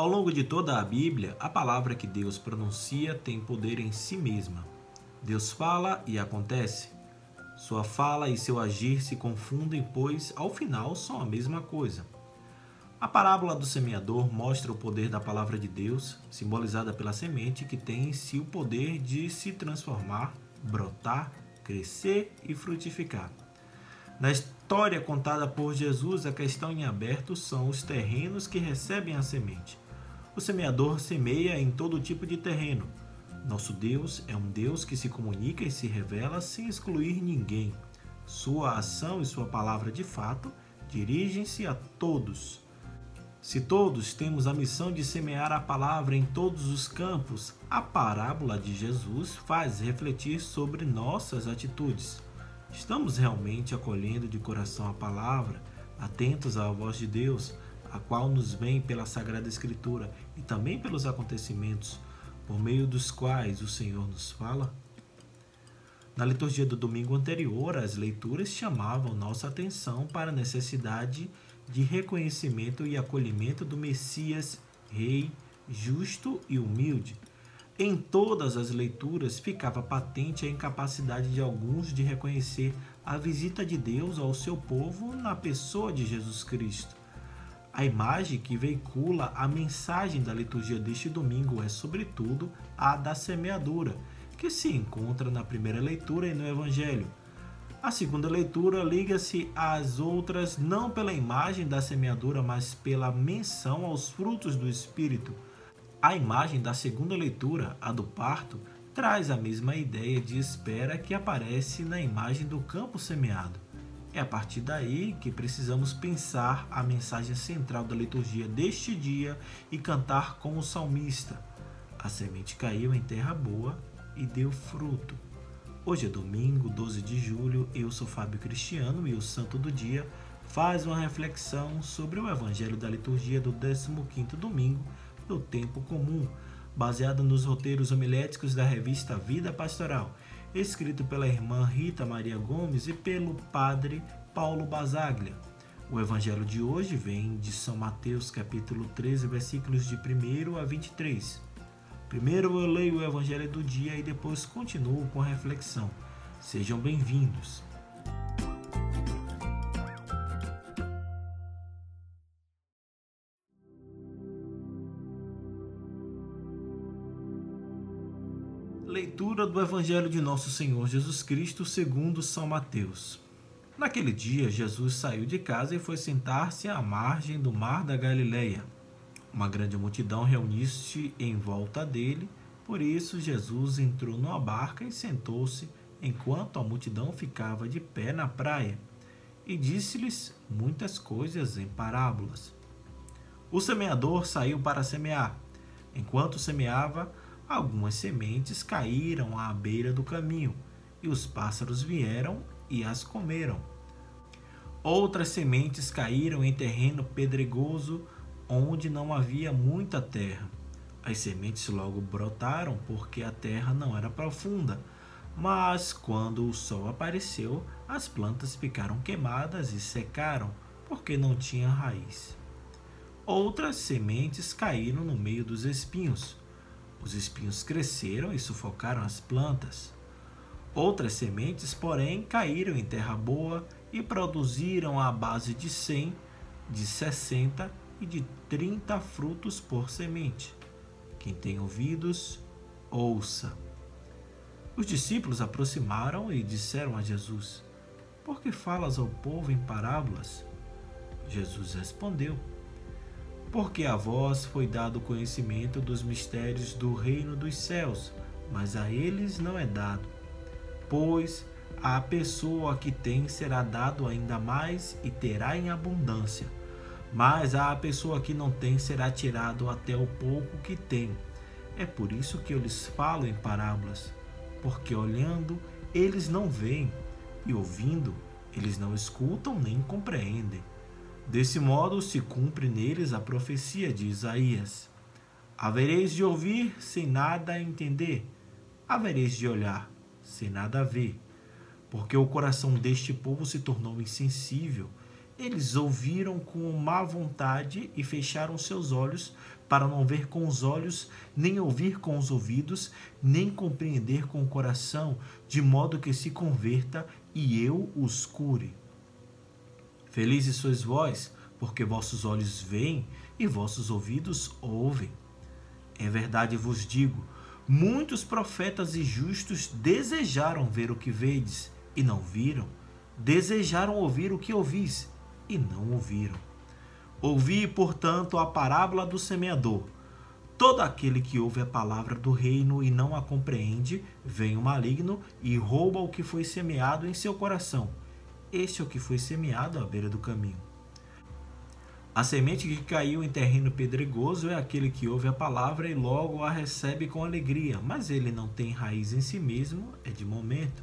Ao longo de toda a Bíblia, a palavra que Deus pronuncia tem poder em si mesma. Deus fala e acontece. Sua fala e seu agir se confundem, pois, ao final, são a mesma coisa. A parábola do semeador mostra o poder da palavra de Deus, simbolizada pela semente que tem em si o poder de se transformar, brotar, crescer e frutificar. Na história contada por Jesus, a questão em aberto são os terrenos que recebem a semente. O semeador semeia em todo tipo de terreno. Nosso Deus é um Deus que se comunica e se revela sem excluir ninguém. Sua ação e sua palavra de fato dirigem-se a todos. Se todos temos a missão de semear a palavra em todos os campos, a parábola de Jesus faz refletir sobre nossas atitudes. Estamos realmente acolhendo de coração a palavra, atentos à voz de Deus, a qual nos vem pela Sagrada Escritura e também pelos acontecimentos por meio dos quais o Senhor nos fala? Na liturgia do domingo anterior, as leituras chamavam nossa atenção para a necessidade de reconhecimento e acolhimento do Messias, Rei, justo e humilde em todas as leituras ficava patente a incapacidade de alguns de reconhecer a visita de Deus ao seu povo na pessoa de Jesus Cristo. A imagem que veicula a mensagem da liturgia deste domingo é, sobretudo, a da semeadura, que se encontra na primeira leitura e no Evangelho. A segunda leitura liga-se às outras não pela imagem da semeadura, mas pela menção aos frutos do Espírito a imagem da segunda leitura, a do parto, traz a mesma ideia de espera que aparece na imagem do campo semeado. É a partir daí que precisamos pensar a mensagem central da liturgia deste dia e cantar como o salmista. A semente caiu em terra boa e deu fruto. Hoje é domingo, 12 de julho, eu sou Fábio Cristiano e o Santo do Dia faz uma reflexão sobre o Evangelho da liturgia do 15º domingo do tempo comum, baseada nos roteiros homiléticos da revista Vida Pastoral, escrito pela irmã Rita Maria Gomes e pelo padre Paulo Basaglia. O evangelho de hoje vem de São Mateus, capítulo 13, versículos de 1 a 23. Primeiro eu leio o evangelho do dia e depois continuo com a reflexão. Sejam bem-vindos. Do Evangelho de Nosso Senhor Jesus Cristo segundo São Mateus. Naquele dia, Jesus saiu de casa e foi sentar-se à margem do mar da Galileia. Uma grande multidão reuniu-se em volta dele, por isso Jesus entrou numa barca e sentou-se enquanto a multidão ficava de pé na praia, e disse-lhes muitas coisas em parábolas. O semeador saiu para semear. Enquanto semeava, Algumas sementes caíram à beira do caminho, e os pássaros vieram e as comeram. Outras sementes caíram em terreno pedregoso, onde não havia muita terra. As sementes logo brotaram porque a terra não era profunda, mas quando o sol apareceu, as plantas ficaram queimadas e secaram, porque não tinha raiz. Outras sementes caíram no meio dos espinhos os espinhos cresceram e sufocaram as plantas. Outras sementes, porém, caíram em terra boa e produziram a base de 100, de 60 e de 30 frutos por semente. Quem tem ouvidos, ouça. Os discípulos aproximaram e disseram a Jesus: Por que falas ao povo em parábolas? Jesus respondeu: porque a vós foi dado conhecimento dos mistérios do reino dos céus, mas a eles não é dado. Pois a pessoa que tem será dado ainda mais e terá em abundância, mas a pessoa que não tem será tirado até o pouco que tem. É por isso que eu lhes falo em parábolas, porque olhando eles não veem, e ouvindo eles não escutam nem compreendem. Desse modo se cumpre neles a profecia de Isaías: Havereis de ouvir sem nada entender, havereis de olhar sem nada ver, porque o coração deste povo se tornou insensível, Eles ouviram com má vontade e fecharam seus olhos para não ver com os olhos, nem ouvir com os ouvidos, nem compreender com o coração, de modo que se converta e eu os cure. Felizes sois vós, porque vossos olhos veem e vossos ouvidos ouvem. É verdade vos digo, muitos profetas e justos desejaram ver o que vedes e não viram, desejaram ouvir o que ouvis e não ouviram. Ouvi, portanto, a parábola do semeador. Todo aquele que ouve a palavra do reino e não a compreende, vem o maligno e rouba o que foi semeado em seu coração. Este é o que foi semeado à beira do caminho. A semente que caiu em terreno pedregoso é aquele que ouve a palavra e logo a recebe com alegria, mas ele não tem raiz em si mesmo, é de momento.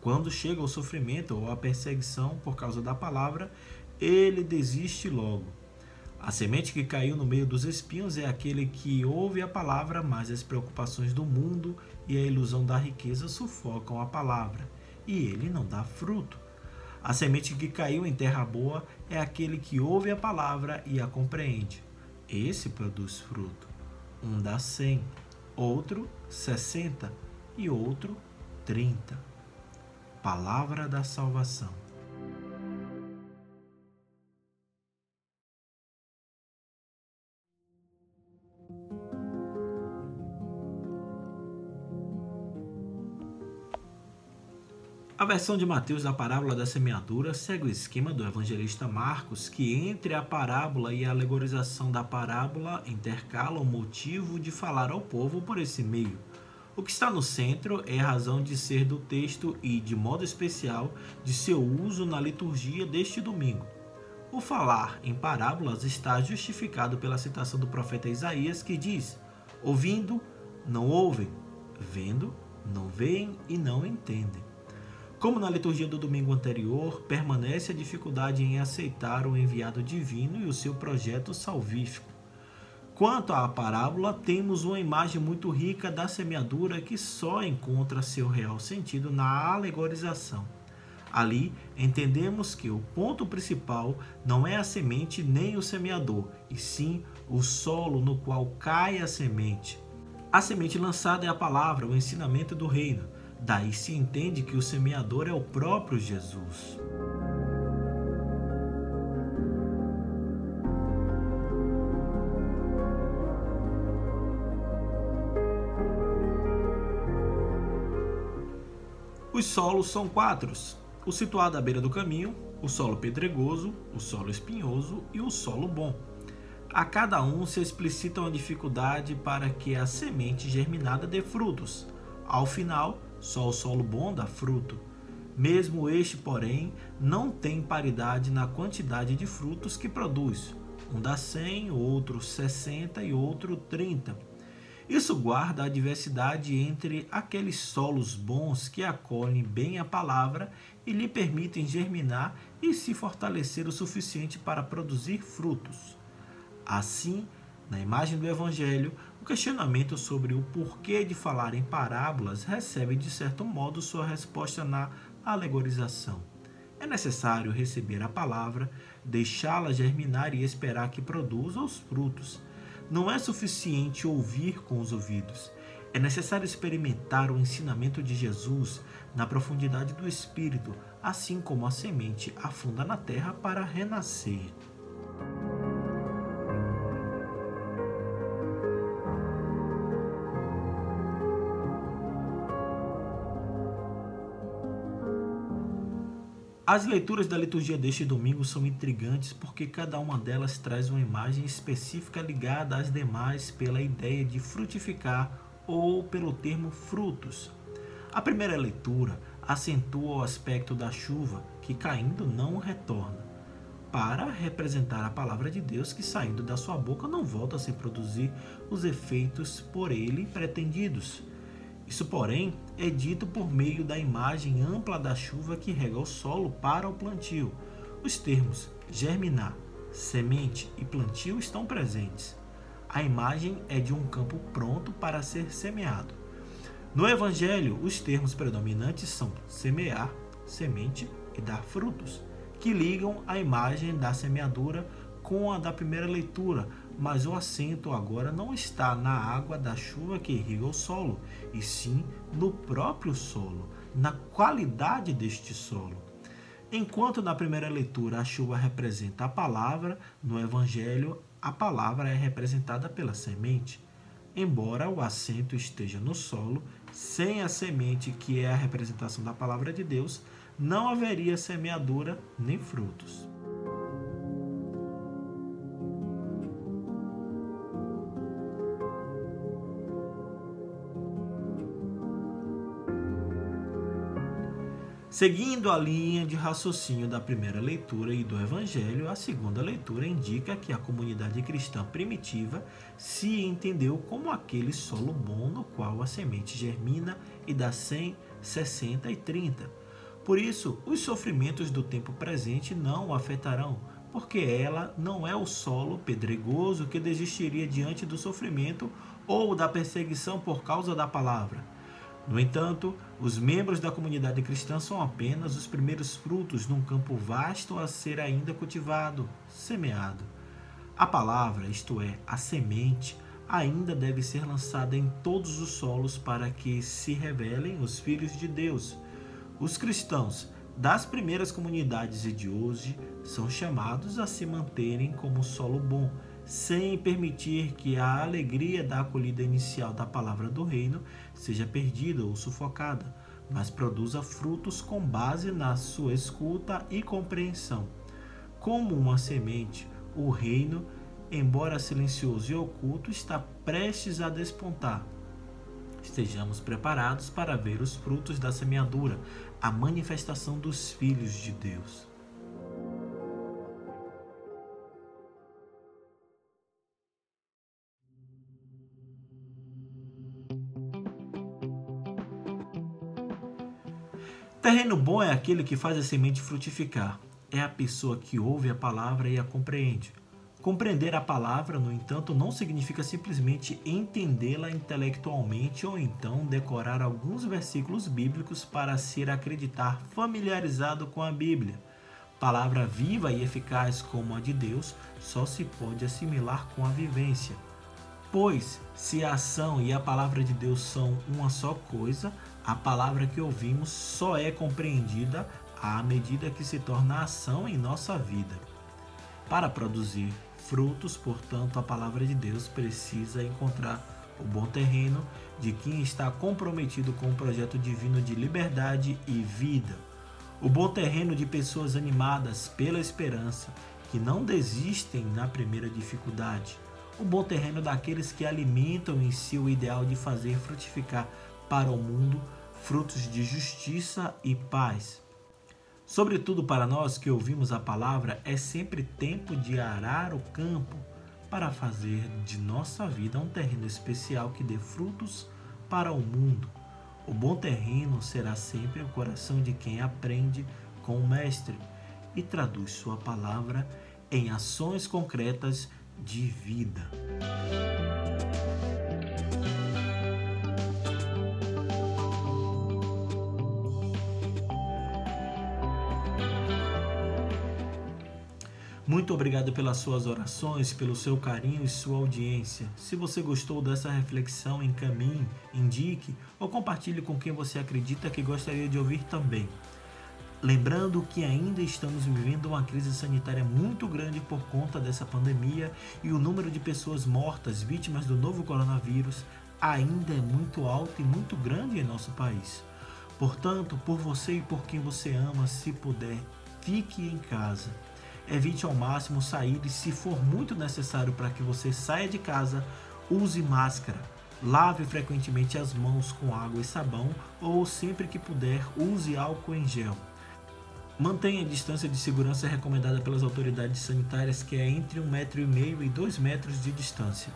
Quando chega o sofrimento ou a perseguição por causa da palavra, ele desiste logo. A semente que caiu no meio dos espinhos é aquele que ouve a palavra, mas as preocupações do mundo e a ilusão da riqueza sufocam a palavra, e ele não dá fruto. A semente que caiu em terra boa é aquele que ouve a palavra e a compreende. Esse produz fruto. Um dá cem, outro sessenta e outro trinta. Palavra da salvação. Versão de Mateus da parábola da semeadura segue o esquema do evangelista Marcos, que entre a parábola e a alegorização da parábola intercala o motivo de falar ao povo por esse meio. O que está no centro é a razão de ser do texto e, de modo especial, de seu uso na liturgia deste domingo. O falar em parábolas está justificado pela citação do profeta Isaías, que diz: Ouvindo, não ouvem, vendo, não veem e não entendem. Como na liturgia do domingo anterior, permanece a dificuldade em aceitar o enviado divino e o seu projeto salvífico. Quanto à parábola, temos uma imagem muito rica da semeadura que só encontra seu real sentido na alegorização. Ali entendemos que o ponto principal não é a semente nem o semeador, e sim o solo no qual cai a semente. A semente lançada é a palavra, o ensinamento do reino. Daí se entende que o semeador é o próprio Jesus. Os solos são quatro: o situado à beira do caminho, o solo pedregoso, o solo espinhoso e o solo bom. A cada um se explicita uma dificuldade para que a semente germinada dê frutos. Ao final, só o solo bom dá fruto. Mesmo este, porém, não tem paridade na quantidade de frutos que produz. Um dá 100, outro 60 e outro 30. Isso guarda a diversidade entre aqueles solos bons que acolhem bem a palavra e lhe permitem germinar e se fortalecer o suficiente para produzir frutos. Assim, na imagem do Evangelho, questionamento sobre o porquê de falar em parábolas recebe, de certo modo, sua resposta na alegorização. É necessário receber a palavra, deixá-la germinar e esperar que produza os frutos. Não é suficiente ouvir com os ouvidos. É necessário experimentar o ensinamento de Jesus na profundidade do espírito, assim como a semente afunda na terra para renascer. As leituras da liturgia deste domingo são intrigantes porque cada uma delas traz uma imagem específica ligada às demais pela ideia de frutificar ou pelo termo frutos. A primeira leitura acentua o aspecto da chuva que caindo não retorna, para representar a palavra de Deus que saindo da sua boca não volta sem produzir os efeitos por ele pretendidos. Isso, porém, é dito por meio da imagem ampla da chuva que rega o solo para o plantio. Os termos germinar, semente e plantio estão presentes. A imagem é de um campo pronto para ser semeado. No Evangelho, os termos predominantes são semear, semente e dar frutos, que ligam a imagem da semeadura com a da primeira leitura, mas o acento agora não está na água da chuva que irriga o solo, e sim no próprio solo, na qualidade deste solo. Enquanto na primeira leitura a chuva representa a palavra, no Evangelho a palavra é representada pela semente. Embora o acento esteja no solo, sem a semente, que é a representação da palavra de Deus, não haveria semeadura nem frutos. Seguindo a linha de raciocínio da primeira leitura e do Evangelho, a segunda leitura indica que a comunidade cristã primitiva se entendeu como aquele solo bom no qual a semente germina e dá 100, 60 e 30. Por isso, os sofrimentos do tempo presente não o afetarão, porque ela não é o solo pedregoso que desistiria diante do sofrimento ou da perseguição por causa da palavra. No entanto, os membros da comunidade cristã são apenas os primeiros frutos num campo vasto a ser ainda cultivado, semeado. A palavra, isto é, a semente, ainda deve ser lançada em todos os solos para que se revelem os filhos de Deus. Os cristãos das primeiras comunidades e de hoje são chamados a se manterem como solo bom sem permitir que a alegria da acolhida inicial da palavra do reino seja perdida ou sufocada, mas produza frutos com base na sua escuta e compreensão. Como uma semente, o reino, embora silencioso e oculto, está prestes a despontar. Estejamos preparados para ver os frutos da semeadura, a manifestação dos filhos de Deus. Terreno bom é aquele que faz a semente frutificar. É a pessoa que ouve a palavra e a compreende. Compreender a palavra, no entanto, não significa simplesmente entendê-la intelectualmente ou então decorar alguns versículos bíblicos para ser acreditar familiarizado com a Bíblia. Palavra viva e eficaz como a de Deus só se pode assimilar com a vivência. Pois, se a ação e a palavra de Deus são uma só coisa, a palavra que ouvimos só é compreendida à medida que se torna ação em nossa vida. Para produzir frutos, portanto, a palavra de Deus precisa encontrar o bom terreno de quem está comprometido com o projeto divino de liberdade e vida. O bom terreno de pessoas animadas pela esperança, que não desistem na primeira dificuldade. O bom terreno daqueles que alimentam em si o ideal de fazer frutificar para o mundo frutos de justiça e paz. Sobretudo para nós que ouvimos a palavra, é sempre tempo de arar o campo para fazer de nossa vida um terreno especial que dê frutos para o mundo. O bom terreno será sempre o coração de quem aprende com o Mestre e traduz sua palavra em ações concretas de vida. Muito obrigado pelas suas orações, pelo seu carinho e sua audiência. Se você gostou dessa reflexão, encaminhe, indique ou compartilhe com quem você acredita que gostaria de ouvir também. Lembrando que ainda estamos vivendo uma crise sanitária muito grande por conta dessa pandemia e o número de pessoas mortas vítimas do novo coronavírus ainda é muito alto e muito grande em nosso país. Portanto, por você e por quem você ama, se puder, fique em casa. Evite ao máximo sair e, se for muito necessário para que você saia de casa, use máscara. Lave frequentemente as mãos com água e sabão ou, sempre que puder, use álcool em gel. Mantenha a distância de segurança recomendada pelas autoridades sanitárias, que é entre um metro e meio e dois metros de distância.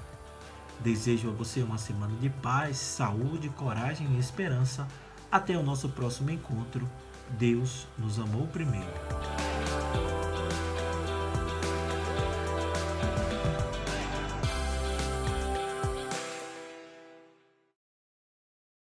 Desejo a você uma semana de paz, saúde, coragem e esperança. Até o nosso próximo encontro. Deus nos amou primeiro.